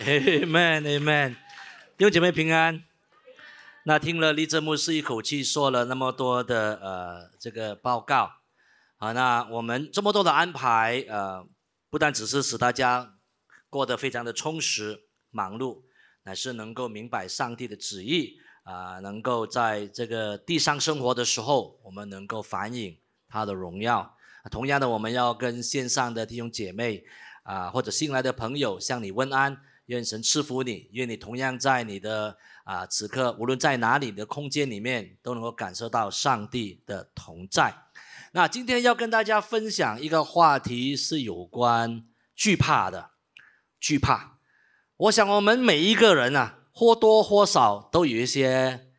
Amen，Amen，弟兄姐妹平安。那听了立正牧师一口气说了那么多的呃这个报告，啊，那我们这么多的安排，呃，不但只是使大家过得非常的充实忙碌，乃是能够明白上帝的旨意啊，能够在这个地上生活的时候，我们能够反映他的荣耀。同样的，我们要跟线上的弟兄姐妹啊，或者新来的朋友向你问安。愿神赐福你，愿你同样在你的啊此刻，无论在哪里的空间里面，都能够感受到上帝的同在。那今天要跟大家分享一个话题，是有关惧怕的。惧怕，我想我们每一个人啊，或多或少都有一些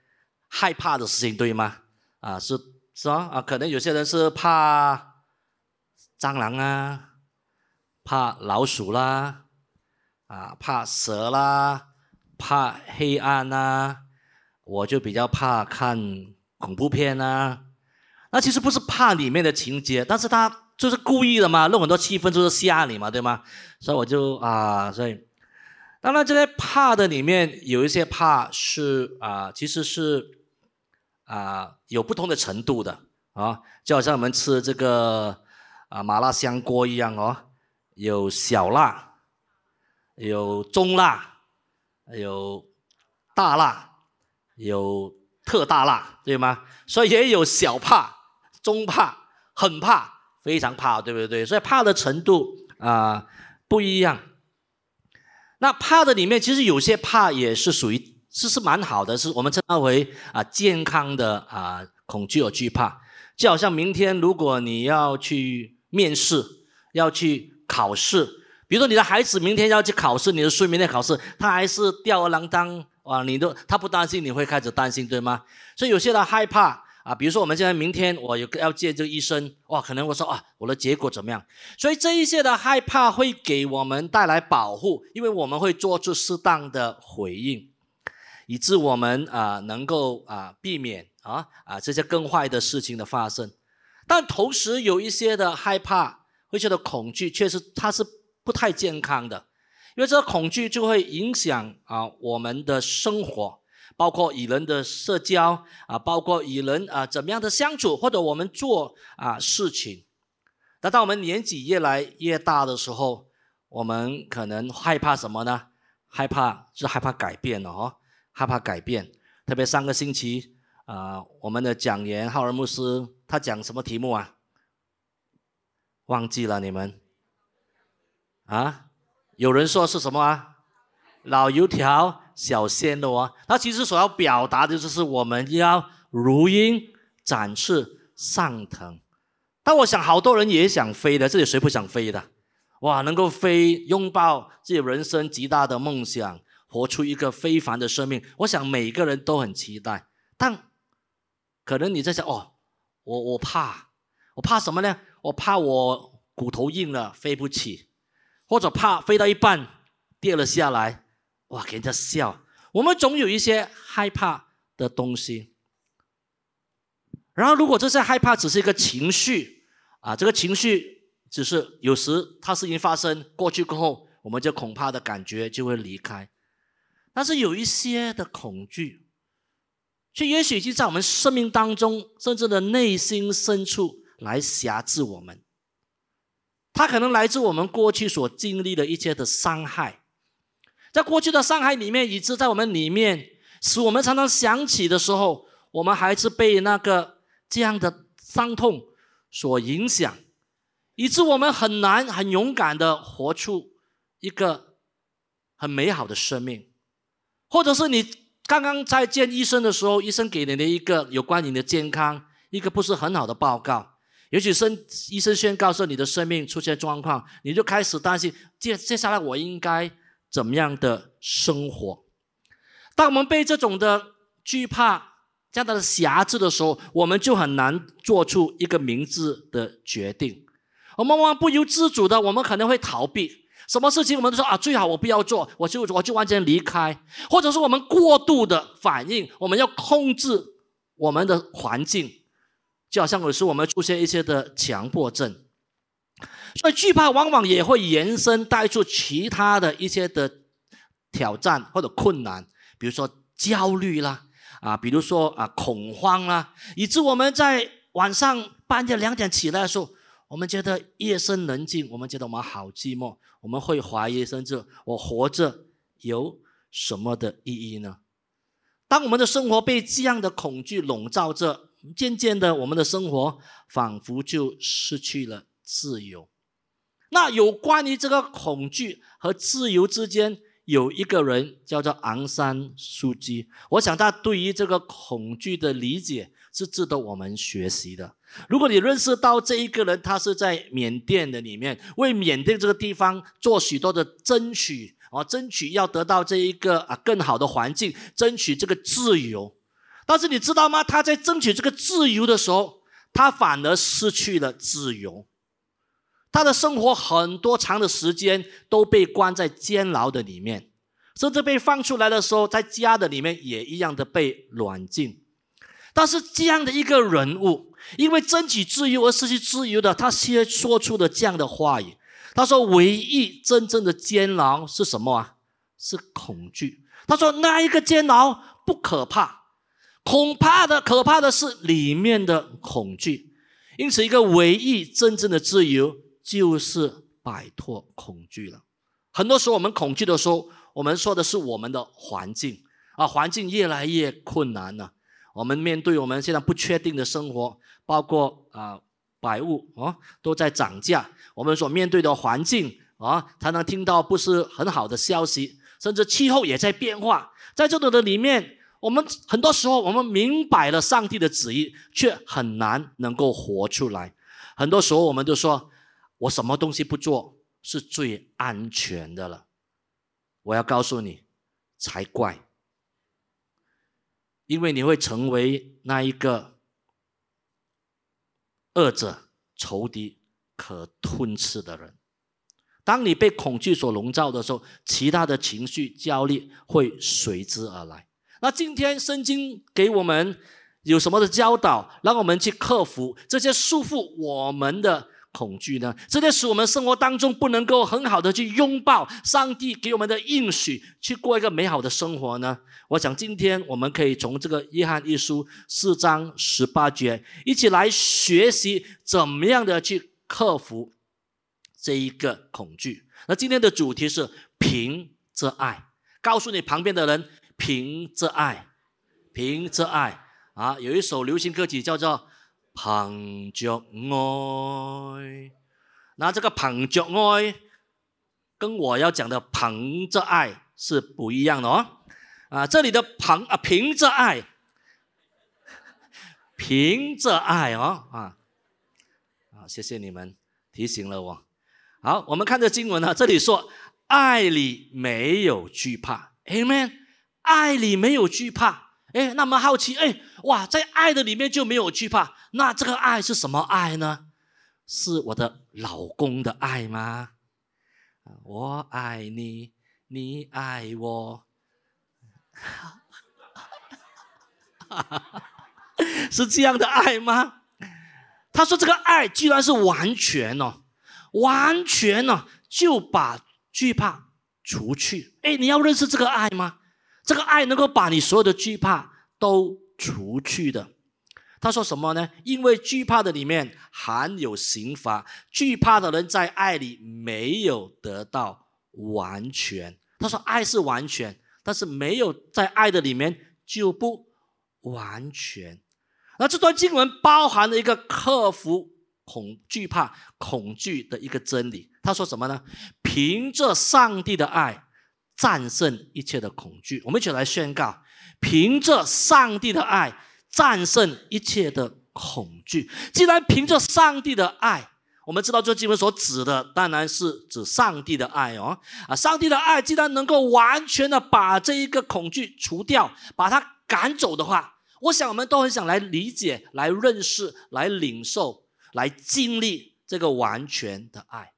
害怕的事情，对吗？啊，是是吧？啊，可能有些人是怕蟑螂啊，怕老鼠啦。啊，怕蛇啦，怕黑暗呐，我就比较怕看恐怖片呐。那其实不是怕里面的情节，但是他就是故意的嘛，弄很多气氛就是吓你嘛，对吗？所以我就啊，所以当然这些怕的里面有一些怕是啊，其实是啊有不同的程度的啊，就好像我们吃这个啊麻辣香锅一样哦，有小辣。有中辣，有大辣，有特大辣，对吗？所以也有小怕、中怕、很怕、非常怕，对不对？所以怕的程度啊不一样。那怕的里面，其实有些怕也是属于，是是蛮好的，是我们称它为啊健康的啊恐惧和惧怕。就好像明天如果你要去面试，要去考试。比如说你的孩子明天要去考试，你的孙明天考试，他还是吊儿郎当啊，你都他不担心，你会开始担心，对吗？所以有些人害怕啊，比如说我们现在明天我有个要见这个医生，哇，可能我说啊，我的结果怎么样？所以这一些的害怕会给我们带来保护，因为我们会做出适当的回应，以致我们啊能够啊避免啊啊这些更坏的事情的发生。但同时有一些的害怕，会觉得恐惧，确实它是。不太健康的，因为这个恐惧就会影响啊我们的生活，包括与人的社交啊，包括与人啊怎么样的相处，或者我们做啊事情。那当我们年纪越来越大的时候，我们可能害怕什么呢？害怕是害怕改变了哦，害怕改变。特别上个星期啊，我们的讲员浩尔牧师他讲什么题目啊？忘记了你们。啊，有人说是什么啊？老油条、小鲜肉啊。他其实所要表达的就是我们要如鹰展翅上腾。但我想好多人也想飞的，这里谁不想飞的？哇，能够飞，拥抱自己人生极大的梦想，活出一个非凡的生命。我想每个人都很期待。但可能你在想，哦，我我怕，我怕什么呢？我怕我骨头硬了，飞不起。或者怕飞到一半跌了下来，哇，给人家笑。我们总有一些害怕的东西。然后，如果这些害怕只是一个情绪啊，这个情绪只是有时它事情发生过去过后，我们就恐怕的感觉就会离开。但是有一些的恐惧，却也许就在我们生命当中，甚至的内心深处来辖制我们。它可能来自我们过去所经历的一切的伤害，在过去的伤害里面，以致在我们里面，使我们常常想起的时候，我们还是被那个这样的伤痛所影响，以致我们很难很勇敢的活出一个很美好的生命，或者是你刚刚在见医生的时候，医生给你的一个有关你的健康一个不是很好的报告。也许生医生宣告说你的生命出现状况，你就开始担心接接下来我应该怎么样的生活？当我们被这种的惧怕这样的辖制的时候，我们就很难做出一个明智的决定。我们往往不由自主的，我们可能会逃避什么事情，我们都说啊，最好我不要做，我就我就完全离开，或者是我们过度的反应，我们要控制我们的环境。就好像有时我们出现一些的强迫症，所以惧怕往往也会延伸带出其他的一些的挑战或者困难，比如说焦虑啦，啊，比如说啊恐慌啦，以致我们在晚上半夜两点起来的时候，我们觉得夜深人静，我们觉得我们好寂寞，我们会怀疑，甚至我活着有什么的意义呢？当我们的生活被这样的恐惧笼罩着，渐渐的，我们的生活仿佛就失去了自由。那有关于这个恐惧和自由之间，有一个人叫做昂山素姬。我想他对于这个恐惧的理解是值得我们学习的。如果你认识到这一个人，他是在缅甸的里面，为缅甸这个地方做许多的争取，啊，争取要得到这一个啊更好的环境，争取这个自由。但是你知道吗？他在争取这个自由的时候，他反而失去了自由。他的生活很多长的时间都被关在监牢的里面，甚至被放出来的时候，在家的里面也一样的被软禁。但是这样的一个人物，因为争取自由而失去自由的，他先说出了这样的话语。他说：“唯一真正的监牢是什么啊？是恐惧。”他说：“那一个监牢不可怕，恐怕的可怕的是里面的恐惧。因此，一个唯一真正的自由。”就是摆脱恐惧了。很多时候，我们恐惧的时候，我们说的是我们的环境啊，环境越来越困难了。我们面对我们现在不确定的生活，包括啊，百物啊都在涨价，我们所面对的环境啊，才能听到不是很好的消息，甚至气候也在变化。在这种的里面，我们很多时候我们明白了上帝的旨意，却很难能够活出来。很多时候，我们就说。我什么东西不做是最安全的了？我要告诉你，才怪！因为你会成为那一个恶者、仇敌可吞噬的人。当你被恐惧所笼罩的时候，其他的情绪、焦虑会随之而来。那今天圣经给我们有什么的教导，让我们去克服这些束缚我们的？恐惧呢？这些使我们生活当中不能够很好的去拥抱上帝给我们的应许，去过一个美好的生活呢？我想今天我们可以从这个约翰一书四章十八节一起来学习怎么样的去克服这一个恐惧。那今天的主题是凭着爱，告诉你旁边的人凭着爱，凭着爱啊！有一首流行歌曲叫做。捧着爱，那这个捧着爱，跟我要讲的凭着爱是不一样的哦。啊，这里的捧啊，凭着爱，凭着爱哦，啊，啊，谢谢你们提醒了我。好，我们看这经文呢，这里说爱里没有惧怕，Amen，爱里没有惧怕。哎，那么好奇，哎，哇，在爱的里面就没有惧怕，那这个爱是什么爱呢？是我的老公的爱吗？我爱你，你爱我，是这样的爱吗？他说这个爱居然是完全哦，完全哦，就把惧怕除去。哎，你要认识这个爱吗？这个爱能够把你所有的惧怕都除去的。他说什么呢？因为惧怕的里面含有刑罚，惧怕的人在爱里没有得到完全。他说爱是完全，但是没有在爱的里面就不完全。那这段经文包含了一个克服恐惧怕恐惧的一个真理。他说什么呢？凭着上帝的爱。战胜一切的恐惧，我们一起来宣告：凭着上帝的爱战胜一切的恐惧。既然凭着上帝的爱，我们知道这经文所指的当然是指上帝的爱哦。啊，上帝的爱既然能够完全的把这一个恐惧除掉，把它赶走的话，我想我们都很想来理解、来认识、来领受、来经历这个完全的爱。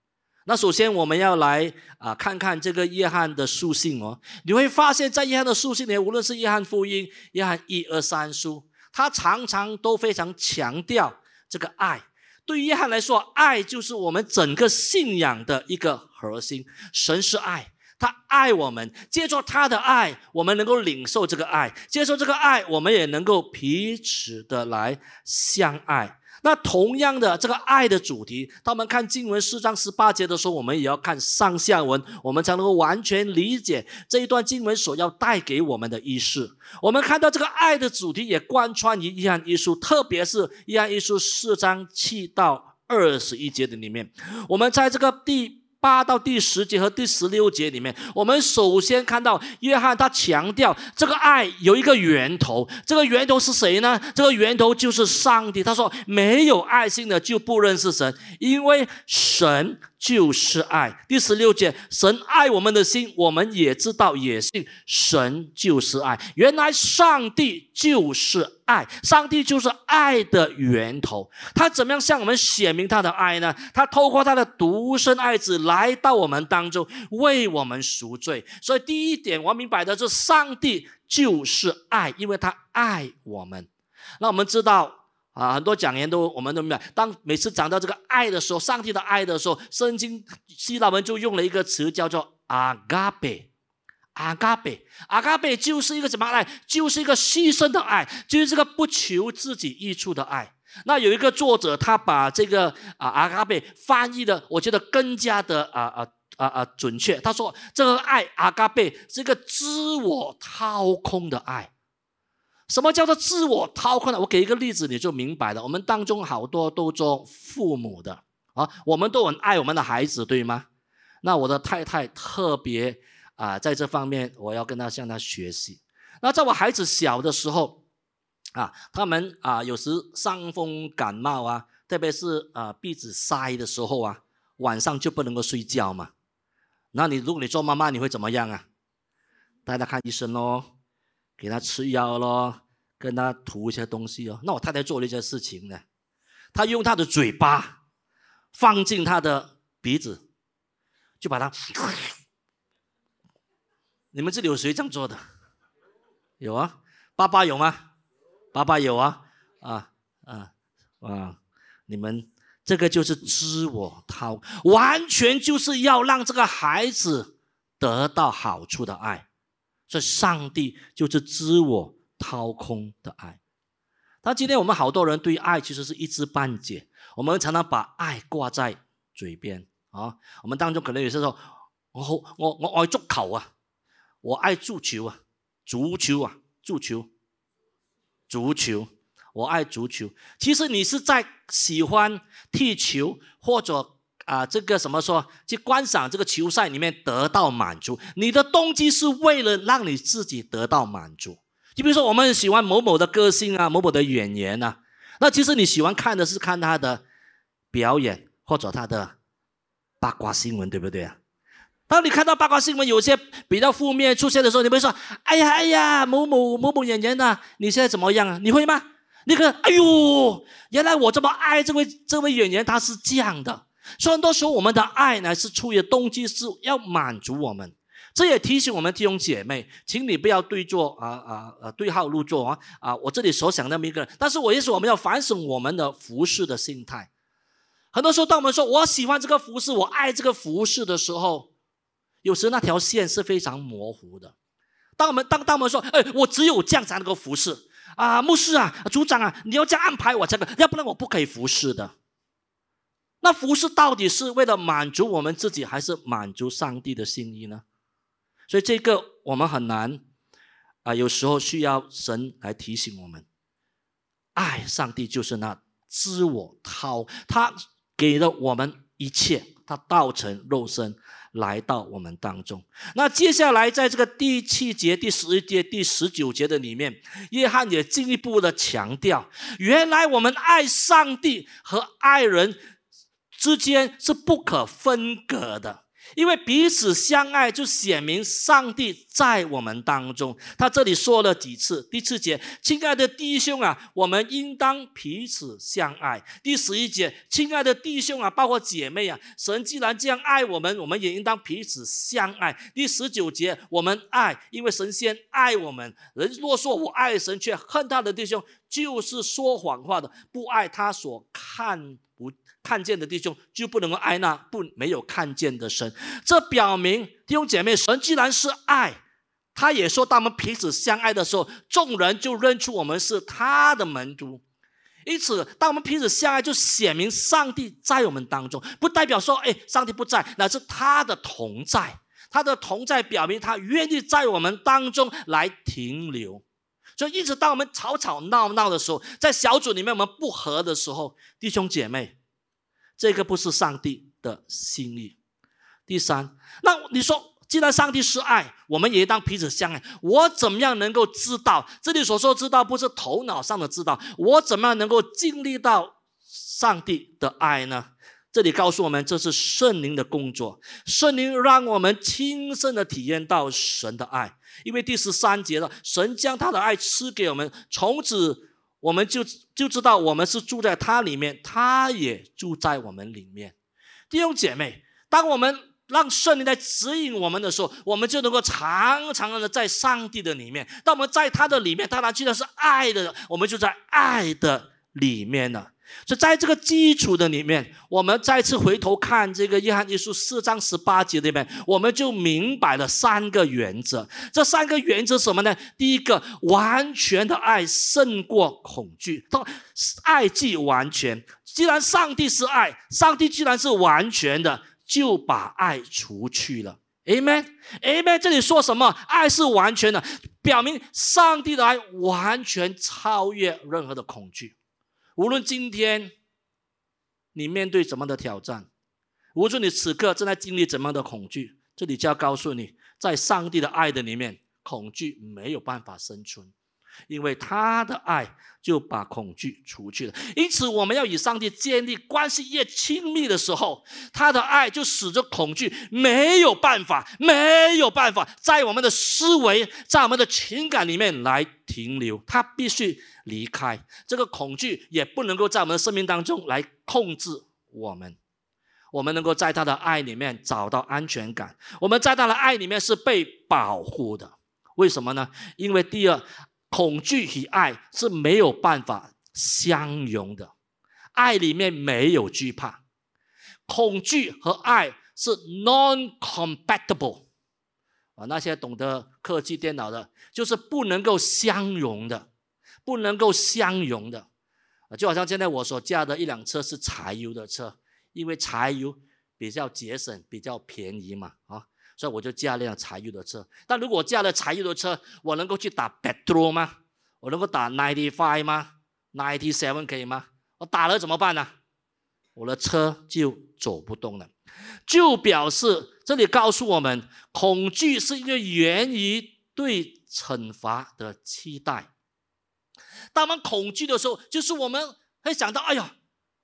那首先我们要来啊看看这个约翰的书信哦，你会发现在约翰的书信里，无论是约翰福音、约翰一二三书，他常常都非常强调这个爱。对于约翰来说，爱就是我们整个信仰的一个核心。神是爱，他爱我们，借助他的爱，我们能够领受这个爱，接受这个爱，我们也能够彼此的来相爱。那同样的，这个爱的主题，他们看经文四章十八节的时候，我们也要看上下文，我们才能够完全理解这一段经文所要带给我们的意思。我们看到这个爱的主题也贯穿于约翰一书，特别是约翰一书四章七到二十一节的里面，我们在这个第。八到第十节和第十六节里面，我们首先看到约翰他强调这个爱有一个源头，这个源头是谁呢？这个源头就是上帝。他说：“没有爱心的就不认识神，因为神。”就是爱。第十六节，神爱我们的心，我们也知道，也信神就是爱。原来上帝就是爱，上帝就是爱的源头。他怎么样向我们显明他的爱呢？他透过他的独生爱子来到我们当中，为我们赎罪。所以第一点，我明白的是，上帝就是爱，因为他爱我们。那我们知道。啊，很多讲员都我们都明白，当每次讲到这个爱的时候，上帝的爱的时候，圣经希腊文就用了一个词叫做阿嘎贝，阿嘎贝，阿嘎贝就是一个什么爱？就是一个牺牲的爱，就是这个不求自己益处的爱。那有一个作者，他把这个啊阿嘎贝翻译的，我觉得更加的啊啊啊啊准确。他说，这个爱阿嘎贝是一个自我掏空的爱。什么叫做自我掏空呢？我给一个例子你就明白了。我们当中好多都做父母的啊，我们都很爱我们的孩子，对吗？那我的太太特别啊，在这方面我要跟他向他学习。那在我孩子小的时候啊，他们啊有时伤风感冒啊，特别是啊鼻子塞的时候啊，晚上就不能够睡觉嘛。那你如果你做妈妈，你会怎么样啊？带他看医生喽。给他吃药咯，跟他涂一些东西哦。那我太太做了一件事情呢，她用她的嘴巴放进他的鼻子，就把它。你们这里有谁这样做的？有啊，爸爸有吗？爸爸有啊，啊啊啊！你们这个就是知我掏，完全就是要让这个孩子得到好处的爱。这上帝就是知我掏空的爱。但今天我们好多人对爱其实是一知半解，我们常常把爱挂在嘴边啊。我们当中可能有些说，我我我爱足球啊，我爱足球啊，足球啊，足球，足球，我爱足球。其实你是在喜欢踢球或者。啊，这个什么说去观赏这个球赛里面得到满足，你的动机是为了让你自己得到满足。就比如说，我们喜欢某某的歌星啊，某某的演员啊，那其实你喜欢看的是看他的表演或者他的八卦新闻，对不对啊？当你看到八卦新闻有些比较负面出现的时候，你会说：“哎呀哎呀，某某某某演员呐，你现在怎么样啊？”你会吗？那个，哎呦，原来我这么爱这位这位演员，他是这样的。所以很多时候，我们的爱呢是出于动机是要满足我们。这也提醒我们弟兄姐妹，请你不要对坐啊啊啊对号入座啊啊！我这里所想那么一个人，但是我也是我们要反省我们的服饰的心态。很多时候，当我们说我喜欢这个服饰，我爱这个服饰的时候，有时那条线是非常模糊的。当我们当当我们说，哎，我只有这样才能够服侍啊，牧师啊，组长啊，你要这样安排我这个，要不然我不可以服侍的。那服饰到底是为了满足我们自己，还是满足上帝的心意呢？所以这个我们很难啊，有时候需要神来提醒我们：爱上帝就是那知我掏，他给了我们一切，他道成肉身来到我们当中。那接下来在这个第七节、第十一节、第十九节的里面，约翰也进一步的强调：原来我们爱上帝和爱人。之间是不可分割的，因为彼此相爱，就显明上帝在我们当中。他这里说了几次？第四节，亲爱的弟兄啊，我们应当彼此相爱。第十一节，亲爱的弟兄啊，包括姐妹啊，神既然这样爱我们，我们也应当彼此相爱。第十九节，我们爱，因为神先爱我们。人若说我爱神，却恨他的弟兄，就是说谎话的，不爱他所看。看见的弟兄，就不能够爱那不没有看见的神。这表明弟兄姐妹，神既然是爱，他也说，当我们彼此相爱的时候，众人就认出我们是他的门徒。因此，当我们彼此相爱，就显明上帝在我们当中，不代表说，哎，上帝不在，乃是他的同在。他的同在表明他愿意在我们当中来停留。所以，一直当我们吵吵闹闹的时候，在小组里面我们不和的时候，弟兄姐妹，这个不是上帝的心意。第三，那你说？既然上帝是爱，我们也当彼此相爱。我怎么样能够知道？这里所说知道，不是头脑上的知道。我怎么样能够经历到上帝的爱呢？这里告诉我们，这是圣灵的工作。圣灵让我们亲身的体验到神的爱。因为第十三节了，神将他的爱赐给我们，从此我们就就知道我们是住在他里面，他也住在我们里面。弟兄姐妹，当我们让圣灵来指引我们的时候，我们就能够常常的在上帝的里面。当我们在他的里面，当然既然是爱的，我们就在爱的里面了。所以在这个基础的里面，我们再次回头看这个约翰一书四章十八节里面，我们就明白了三个原则。这三个原则什么呢？第一个，完全的爱胜过恐惧。爱既完全，既然上帝是爱，上帝既然是完全的。就把爱除去了，Amen，Amen。这里说什么？爱是完全的，表明上帝的爱完全超越任何的恐惧。无论今天你面对怎么的挑战，无论你此刻正在经历怎么样的恐惧，这里就要告诉你，在上帝的爱的里面，恐惧没有办法生存。因为他的爱就把恐惧除去了，因此我们要与上帝建立关系越亲密的时候，他的爱就使得恐惧没有办法、没有办法在我们的思维、在我们的情感里面来停留，他必须离开这个恐惧，也不能够在我们的生命当中来控制我们。我们能够在他的爱里面找到安全感，我们在他的爱里面是被保护的。为什么呢？因为第二。恐惧与爱是没有办法相容的，爱里面没有惧怕，恐惧和爱是 non-compatible 啊。那些懂得科技电脑的，就是不能够相容的，不能够相容的啊。就好像现在我所驾的一辆车是柴油的车，因为柴油比较节省，比较便宜嘛啊。所以我就驾辆柴油的车，但如果我驾了柴油的车，我能够去打 petrol 吗？我能够打 ninety five 吗？ninety seven 可以吗？我打了怎么办呢？我的车就走不动了，就表示这里告诉我们，恐惧是因为源于对惩罚的期待。当我们恐惧的时候，就是我们会想到：哎呀，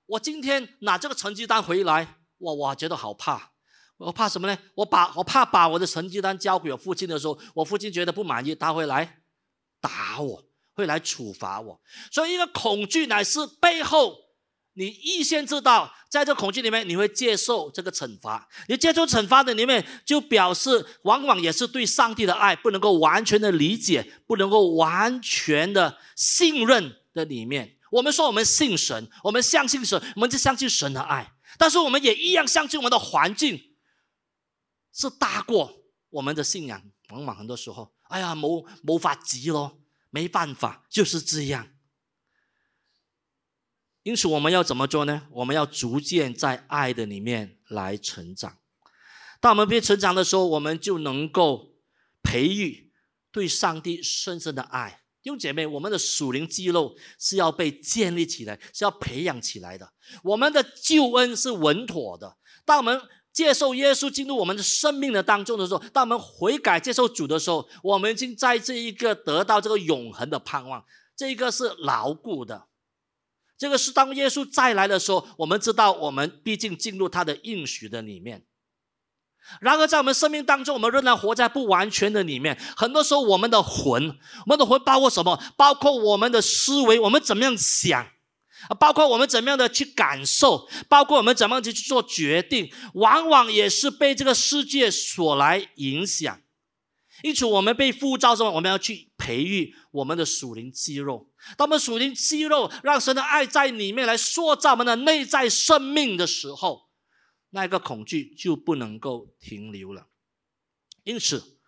我今天拿这个成绩单回来，哇，我觉得好怕。我怕什么呢？我把我怕把我的成绩单交给我父亲的时候，我父亲觉得不满意，他会来打我，会来处罚我。所以，一个恐惧乃是背后，你预先知道，在这恐惧里面，你会接受这个惩罚。你接受惩罚的里面，就表示往往也是对上帝的爱不能够完全的理解，不能够完全的信任的里面。我们说我们信神，我们相信神，我们就相信神的爱，但是我们也一样相信我们的环境。是大过我们的信仰，往往很多时候，哎呀，冇冇法急咯，没办法，就是这样。因此，我们要怎么做呢？我们要逐渐在爱的里面来成长。当我们变成长的时候，我们就能够培育对上帝深深的爱。弟兄姐妹，我们的属灵肌肉是要被建立起来，是要培养起来的。我们的救恩是稳妥的。当我们接受耶稣进入我们的生命的当中的时候，当我们悔改接受主的时候，我们已经在这一个得到这个永恒的盼望，这一个是牢固的。这个是当耶稣再来的时候，我们知道我们毕竟进入他的应许的里面。然而在我们生命当中，我们仍然活在不完全的里面。很多时候，我们的魂，我们的魂包括什么？包括我们的思维，我们怎么样想？啊，包括我们怎么样的去感受，包括我们怎么样去做决定，往往也是被这个世界所来影响。因此，我们被呼召什么？我们要去培育我们的属灵肌肉。当我们属灵肌肉让神的爱在里面来塑造我们的内在生命的时候，那个恐惧就不能够停留了。因此，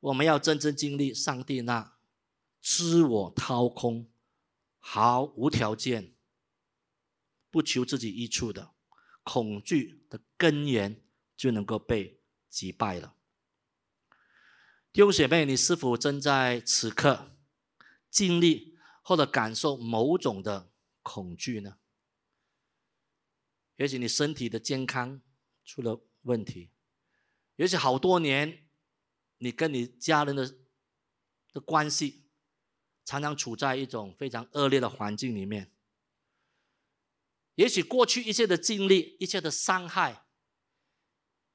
我们要真正经历上帝那知我掏空、毫无条件、不求自己益处的恐惧的根源，就能够被击败了。弟兄姐妹，你是否正在此刻经历或者感受某种的恐惧呢？也许你身体的健康出了问题，也许好多年你跟你家人的的关系常常处在一种非常恶劣的环境里面，也许过去一切的经历、一切的伤害，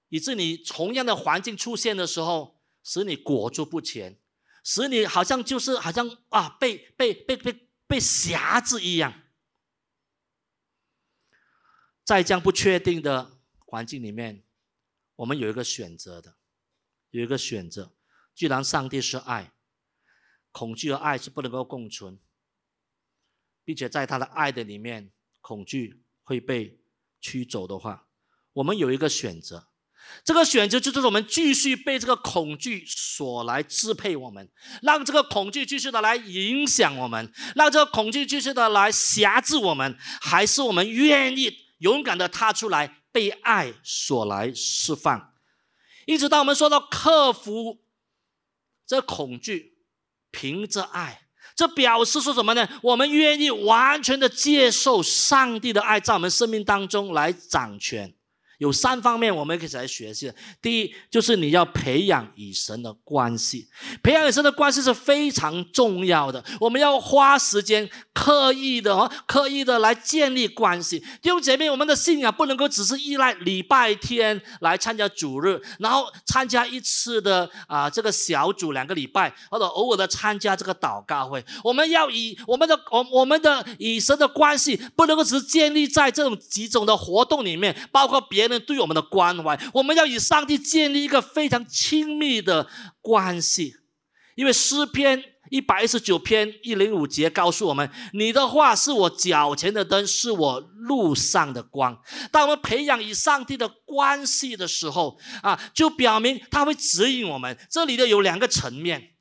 以致你同样的环境出现的时候。使你裹足不前，使你好像就是好像啊被被被被被辖制一样，在这样不确定的环境里面，我们有一个选择的，有一个选择。既然上帝是爱，恐惧和爱是不能够共存，并且在他的爱的里面，恐惧会被驱走的话，我们有一个选择。这个选择就是我们继续被这个恐惧所来支配我们，让这个恐惧继续的来影响我们，让这个恐惧继续的来辖制我们，还是我们愿意勇敢的踏出来，被爱所来释放。因此，当我们说到克服这恐惧，凭着爱，这表示说什么呢？我们愿意完全的接受上帝的爱在我们生命当中来掌权。有三方面我们可以来学习。第一，就是你要培养与神的关系，培养与神的关系是非常重要的。我们要花时间，刻意的哦，刻意的来建立关系。弟兄姐妹，我们的信仰不能够只是依赖礼拜天来参加主日，然后参加一次的啊这个小组两个礼拜，或者偶尔的参加这个祷告会。我们要以我们的我我们的与神的关系，不能够只是建立在这种几种的活动里面，包括别。人对我们的关怀，我们要与上帝建立一个非常亲密的关系。因为诗篇一百一十九篇一零五节告诉我们：“你的话是我脚前的灯，是我路上的光。”当我们培养与上帝的关系的时候，啊，就表明他会指引我们。这里的有两个层面：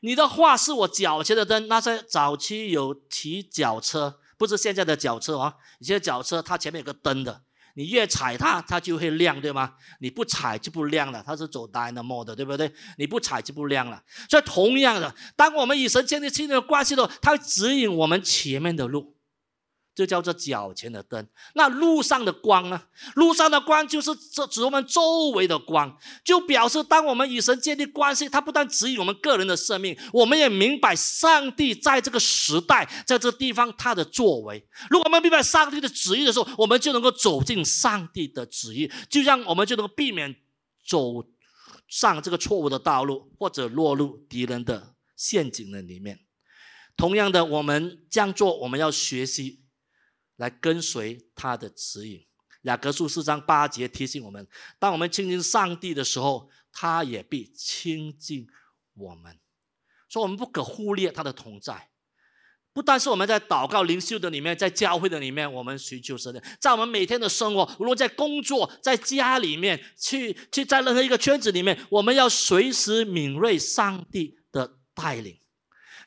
你的话是我脚前的灯。那在早期有骑脚车，不是现在的脚车啊，以前脚车它前面有个灯的。你越踩它，它就会亮，对吗？你不踩就不亮了，它是走 dynamo 的，对不对？你不踩就不亮了。所以同样的，当我们与神建立亲密的关系的时候，它指引我们前面的路。就叫做脚前的灯，那路上的光呢？路上的光就是这指我们周围的光，就表示当我们与神建立关系，它不但指引我们个人的生命，我们也明白上帝在这个时代，在这个地方他的作为。如果我们明白上帝的旨意的时候，我们就能够走进上帝的旨意，就像我们就能够避免走上这个错误的道路，或者落入敌人的陷阱的里面。同样的，我们这样做，我们要学习。来跟随他的指引。雅各书四章八节提醒我们：当我们亲近上帝的时候，他也必亲近我们。所以，我们不可忽略他的同在。不但是我们在祷告灵修的里面，在教会的里面，我们寻求神的；在我们每天的生活，无论在工作、在家里面，去去在任何一个圈子里面，我们要随时敏锐上帝的带领。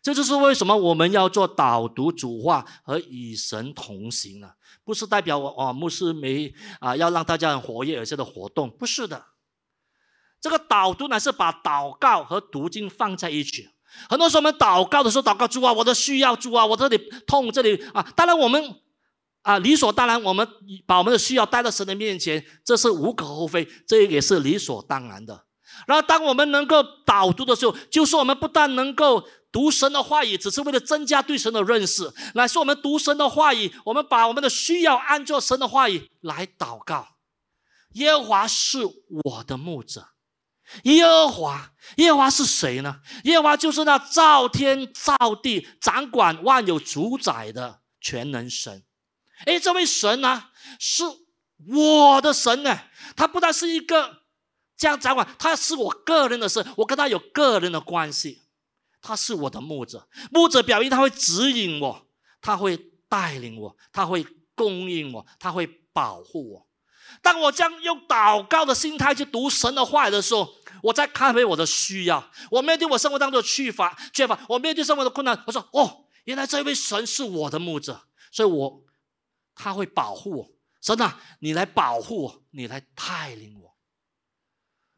这就是为什么我们要做导读主话和与神同行呢？不是代表我哦，牧师没啊，要让大家很活跃有些的活动，不是的。这个导读呢，是把祷告和读经放在一起。很多时候我们祷告的时候，祷告主啊，我的需要主啊，我这里痛这里啊，当然我们啊理所当然，我们把我们的需要带到神的面前，这是无可厚非，这也是理所当然的。然后当我们能够导读的时候，就是我们不但能够。读神的话语只是为了增加对神的认识，乃是我们读神的话语，我们把我们的需要按照神的话语来祷告。耶和华是我的牧者，耶和华，耶和华是谁呢？耶和华就是那造天造地、掌管万有主宰的全能神。哎，这位神呢，是我的神呢，他不但是一个这样掌管，他是我个人的事，我跟他有个人的关系。他是我的牧者，牧者表明他会指引我，他会带领我，他会供应我，他会保护我。当我将用祷告的心态去读神的话的时候，我在看回我的需要，我面对我生活当中的缺乏，缺乏，我面对生活的困难，我说：哦，原来这位神是我的牧者，所以我他会保护我。神啊，你来保护我，你来带领我。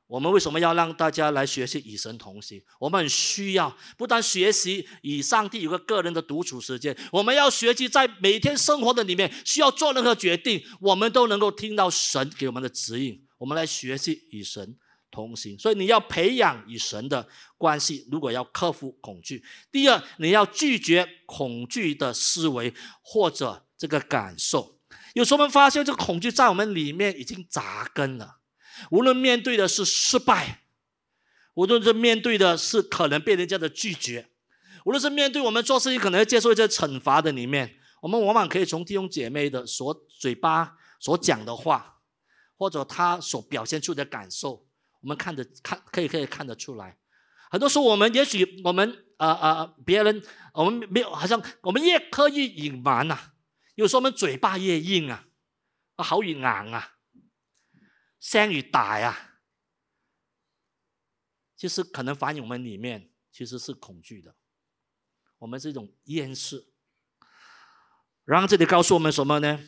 我们为什么要让大家来学习与神同行？我们很需要不但学习与上帝有个个人的独处时间，我们要学习在每天生活的里面需要做任何决定，我们都能够听到神给我们的指引。我们来学习与神同行，所以你要培养与神的关系。如果要克服恐惧，第二，你要拒绝恐惧的思维或者这个感受。有时候我们发现这个恐惧在我们里面已经扎根了。无论面对的是失败，无论是面对的是可能被人家的拒绝，无论是面对我们做事情可能要接受一些惩罚的里面，我们往往可以从弟兄姐妹的所嘴巴所讲的话，或者他所表现出的感受，我们看得看可以可以看得出来。很多时候我们也许我们啊啊别人我们没有好像我们越刻意隐瞒呐，有时候我们嘴巴越硬啊，啊好硬啊。声越大呀，其实可能反映我们里面其实是恐惧的，我们是一种厌世。然后这里告诉我们什么呢？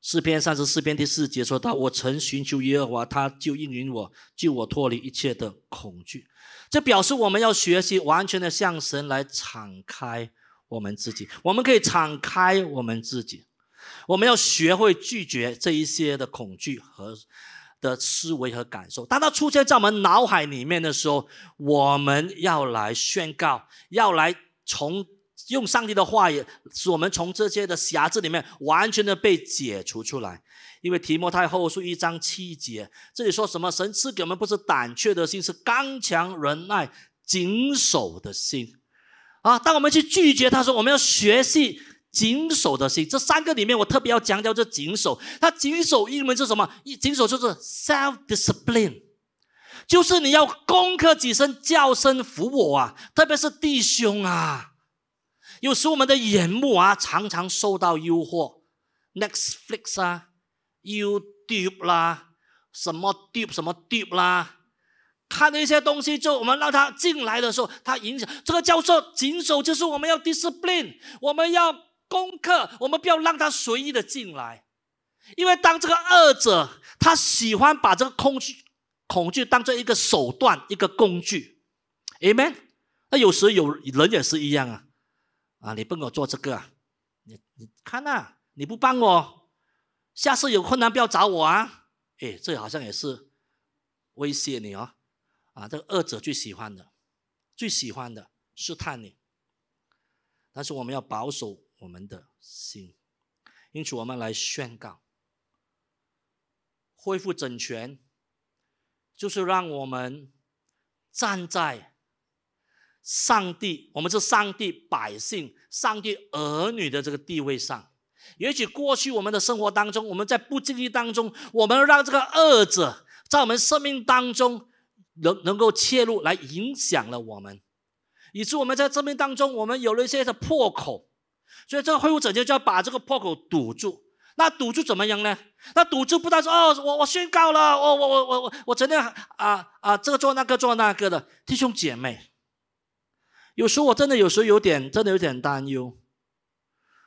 诗篇三十四篇第四节说到：“我曾寻求耶和华，他就应允我，救我脱离一切的恐惧。”这表示我们要学习完全的向神来敞开我们自己。我们可以敞开我们自己。我们要学会拒绝这一些的恐惧和的思维和感受。当它出现在我们脑海里面的时候，我们要来宣告，要来从用上帝的话语，使我们从这些的瑕疵里面完全的被解除出来。因为提摩太后书一章七节，这里说什么？神赐给我们不是胆怯的心，是刚强忍耐、谨守的心。啊，当我们去拒绝他说，我们要学习。谨守的心，这三个里面，我特别要强调这谨守。它谨守英文是什么？一谨守就是 self discipline，就是你要攻克己身，叫声服我啊！特别是弟兄啊，有时我们的眼目啊，常常受到诱惑，Netflix 啊，YouTube 啦，什么 d e p 什么 d e p 啦，看那些东西，就我们让他进来的时候，他影响这个叫做谨守，就是我们要 discipline，我们要。功课，我们不要让他随意的进来，因为当这个恶者，他喜欢把这个恐惧、恐惧当做一个手段、一个工具，amen。那有时有人也是一样啊，啊，你不给我做这个，啊，你你看呐，你不帮我，下次有困难不要找我啊，哎，这好像也是威胁你哦，啊，这个恶者最喜欢的，最喜欢的试探你，但是我们要保守。我们的心，因此我们来宣告，恢复整全，就是让我们站在上帝，我们是上帝百姓、上帝儿女的这个地位上。也许过去我们的生活当中，我们在不经意当中，我们让这个恶者在我们生命当中能能够切入，来影响了我们，以致我们在生命当中，我们有了一些的破口。所以这个恢复拯救就要把这个破口堵住。那堵住怎么样呢？那堵住不但是哦，我我宣告了，我我我我我我真的啊啊，这个做那个做那个的弟兄姐妹，有时候我真的有时候有点真的有点担忧。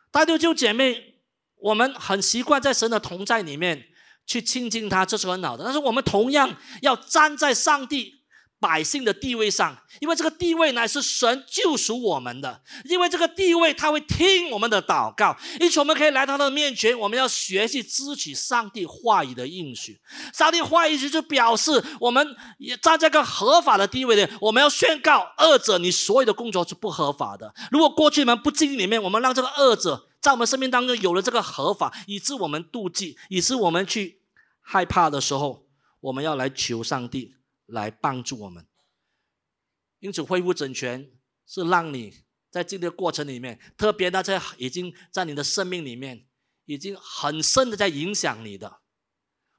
大弟兄姐妹，我们很习惯在神的同在里面去亲近他，这是很好的。但是我们同样要站在上帝。百姓的地位上，因为这个地位乃是神救赎我们的，因为这个地位他会听我们的祷告，因此我们可以来到他的面前。我们要学习支取上帝话语的应许。上帝话语就表示我们也站在个合法的地位的，我们要宣告二者，你所有的工作是不合法的。如果过去你们不经里面，我们让这个二者在我们生命当中有了这个合法，以致我们妒忌，以致我们去害怕的时候，我们要来求上帝。来帮助我们，因此恢复整全是让你在这个过程里面，特别的在已经在你的生命里面已经很深的在影响你的，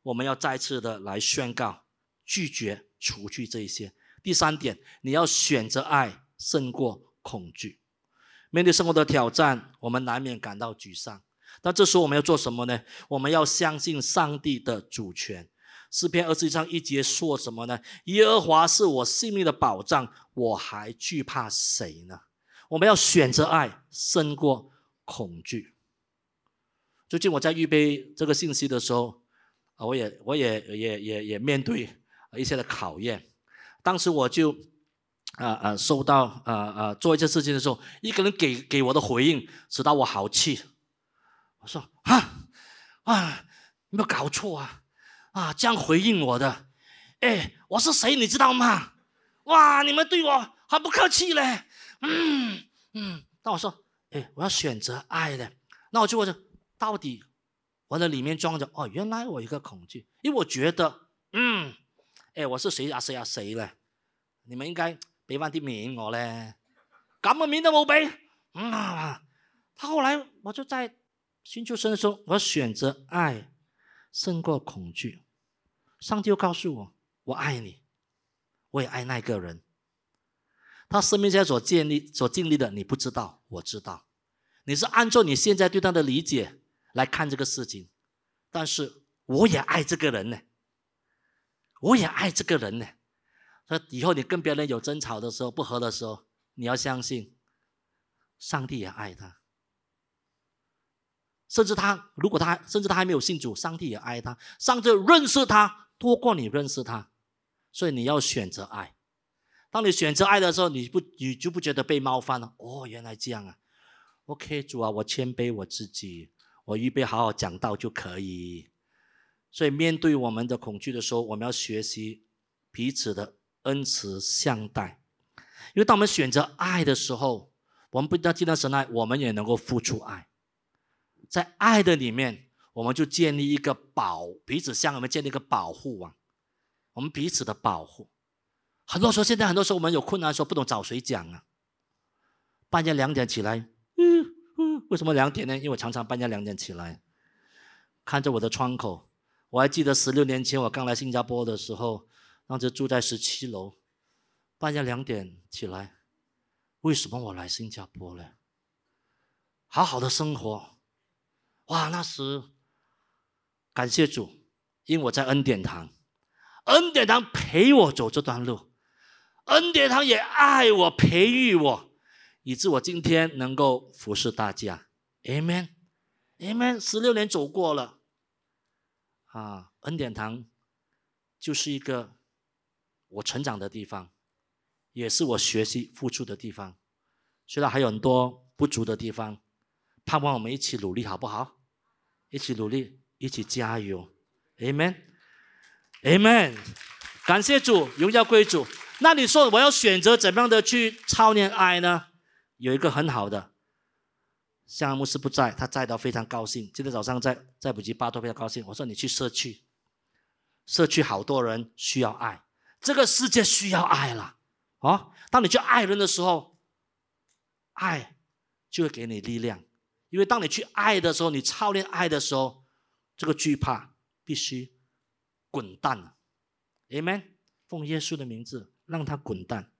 我们要再次的来宣告拒绝除去这一些。第三点，你要选择爱胜过恐惧。面对生活的挑战，我们难免感到沮丧。但这时候我们要做什么呢？我们要相信上帝的主权。诗篇二十一章一节说什么呢？耶和华是我性命的保障，我还惧怕谁呢？我们要选择爱胜过恐惧。最近我在预备这个信息的时候，啊，我也我也也也也面对一些的考验。当时我就。啊啊！收到啊啊！做一些事情的时候，一个人给给我的回应，使到我好气。我说：啊啊，有没有搞错啊？啊，这样回应我的，哎，我是谁你知道吗？哇，你们对我很不客气嘞。嗯嗯。那我说：哎，我要选择爱的。那我就问：到底我的里面装着？哦，原来我一个恐惧，因为我觉得，嗯，哎，我是谁啊谁啊谁嘞？你们应该。俾翻啲面我咧，咁嘅面都冇俾。嗯，他后来我就在寻求神的时候，我选择爱胜过恐惧。上帝又告诉我，我爱你，我也爱那个人。他生命现在所建立、所经历的，你不知道，我知道。你是按照你现在对他的理解来看这个事情，但是我也爱这个人呢，我也爱这个人呢。说以后你跟别人有争吵的时候、不和的时候，你要相信，上帝也爱他。甚至他如果他甚至他还没有信主，上帝也爱他。上帝认识他多过你认识他，所以你要选择爱。当你选择爱的时候，你不你就不觉得被冒犯了。哦，原来这样啊。OK，主啊，我谦卑我自己，我预备好好讲道就可以。所以面对我们的恐惧的时候，我们要学习彼此的。恩慈相待，因为当我们选择爱的时候，我们不但见到神爱，我们也能够付出爱。在爱的里面，我们就建立一个保彼此相，我们建立一个保护网，我们彼此的保护。很多时候，现在很多时候我们有困难，的时候不懂找谁讲啊。半夜两点起来，嗯嗯，为什么两点呢？因为我常常半夜两点起来，看着我的窗口。我还记得十六年前我刚来新加坡的时候。当时住在十七楼，半夜两点起来，为什么我来新加坡呢？好好的生活，哇！那时感谢主，因为我在恩典堂，恩典堂陪我走这段路，恩典堂也爱我、培育我，以致我今天能够服侍大家。Amen，Amen。十六年走过了，啊，恩典堂就是一个。我成长的地方，也是我学习付出的地方。虽然还有很多不足的地方，盼望我们一起努力，好不好？一起努力，一起加油，Amen，Amen。感谢主，荣耀归主。那你说我要选择怎么样的去操练爱呢？有一个很好的，像牧师不在，他在的非常高兴。今天早上在在普吉巴都非常高兴。我说你去社区，社区好多人需要爱。这个世界需要爱了，啊！当你去爱人的时候，爱就会给你力量，因为当你去爱的时候，你操练爱的时候，这个惧怕必须滚蛋了。Amen。奉耶稣的名字，让他滚蛋。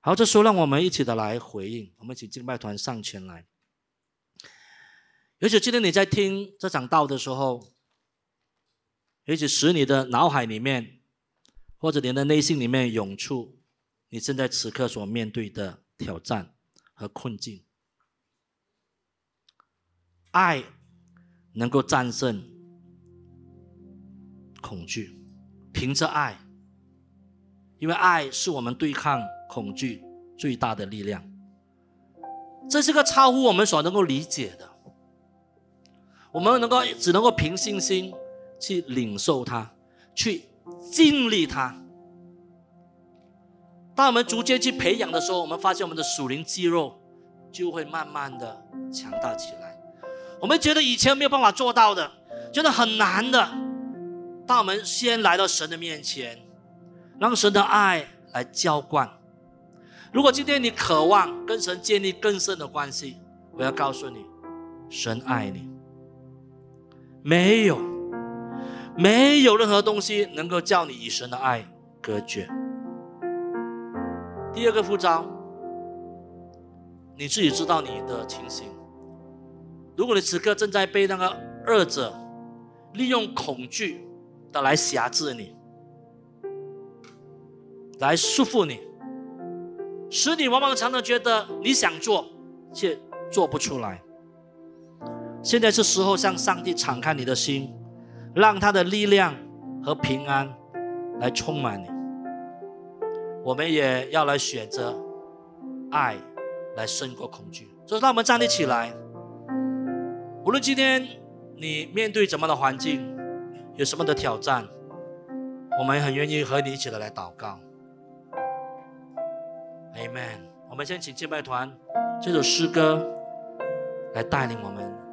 好，这时候让我们一起的来回应，我们请敬拜团上前来。也许今天你在听这场道的时候，也许使你的脑海里面。或者你的内心里面涌出你正在此刻所面对的挑战和困境，爱能够战胜恐惧，凭着爱，因为爱是我们对抗恐惧最大的力量。这是个超乎我们所能够理解的，我们能够只能够凭信心去领受它，去。经历它。当我们逐渐去培养的时候，我们发现我们的属灵肌肉就会慢慢的强大起来。我们觉得以前没有办法做到的，觉得很难的。当我们先来到神的面前，让神的爱来浇灌。如果今天你渴望跟神建立更深的关系，我要告诉你，神爱你。没有。没有任何东西能够叫你与神的爱隔绝。第二个副招，你自己知道你的情形。如果你此刻正在被那个恶者利用恐惧的来辖制你，来束缚你，使你往往常常觉得你想做却做不出来。现在是时候向上帝敞开你的心，让他的力量和平安来充满你。我们也要来选择爱，来胜过恐惧。所以，让我们站立起来。无论今天你面对怎么的环境，有什么的挑战，我们很愿意和你一起的来祷告。Amen。我们先请敬拜团这首诗歌来带领我们。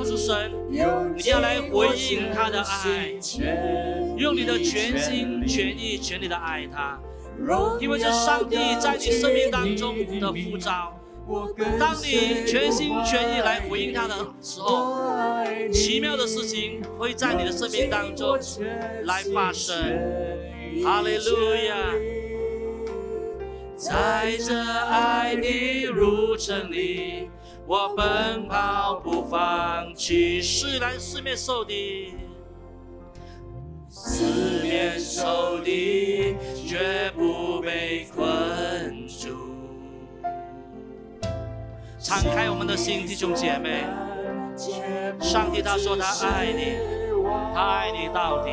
告诉神，你要来回应他的爱，用你的全心全意全力的爱他，因为这上帝在你生命当中的呼召。当你全心全意来回应他的时候，奇妙的事情会在你的生命当中来发生。哈利路亚。在这爱的路程里，我奔跑不放弃，虽然四面受敌，四面受敌，绝不被困住。敞开我们的心，弟兄姐妹，上帝他说他爱你，他爱你到底，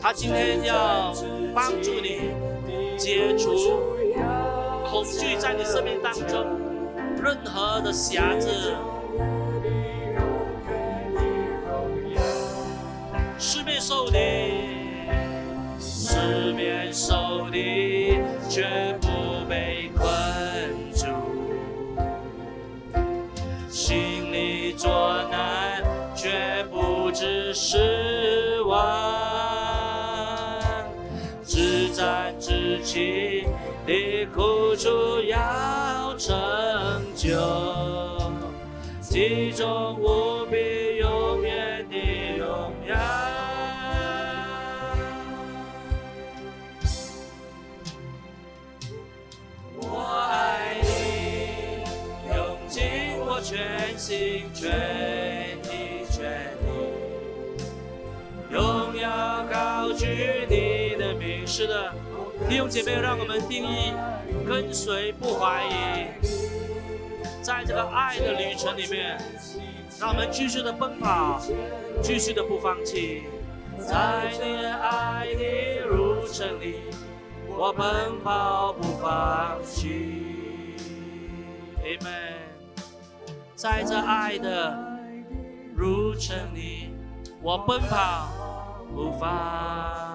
他今天要帮助你。解除恐惧在你生命当中任何的瑕疵，四面受敌，四面受敌，绝不被困住，心里作难，却不知失望。起，你中无比永远的荣耀。我爱你，用尽我全心全意全力，荣耀高举你的名，是的。弟兄姐妹，让我们定义跟随不怀疑，在这个爱的旅程里面，让我们继续的奔跑，继续的不放弃。在你爱的路程里，我奔跑不放弃。Amen。在这爱的路程里，我奔跑不放弃。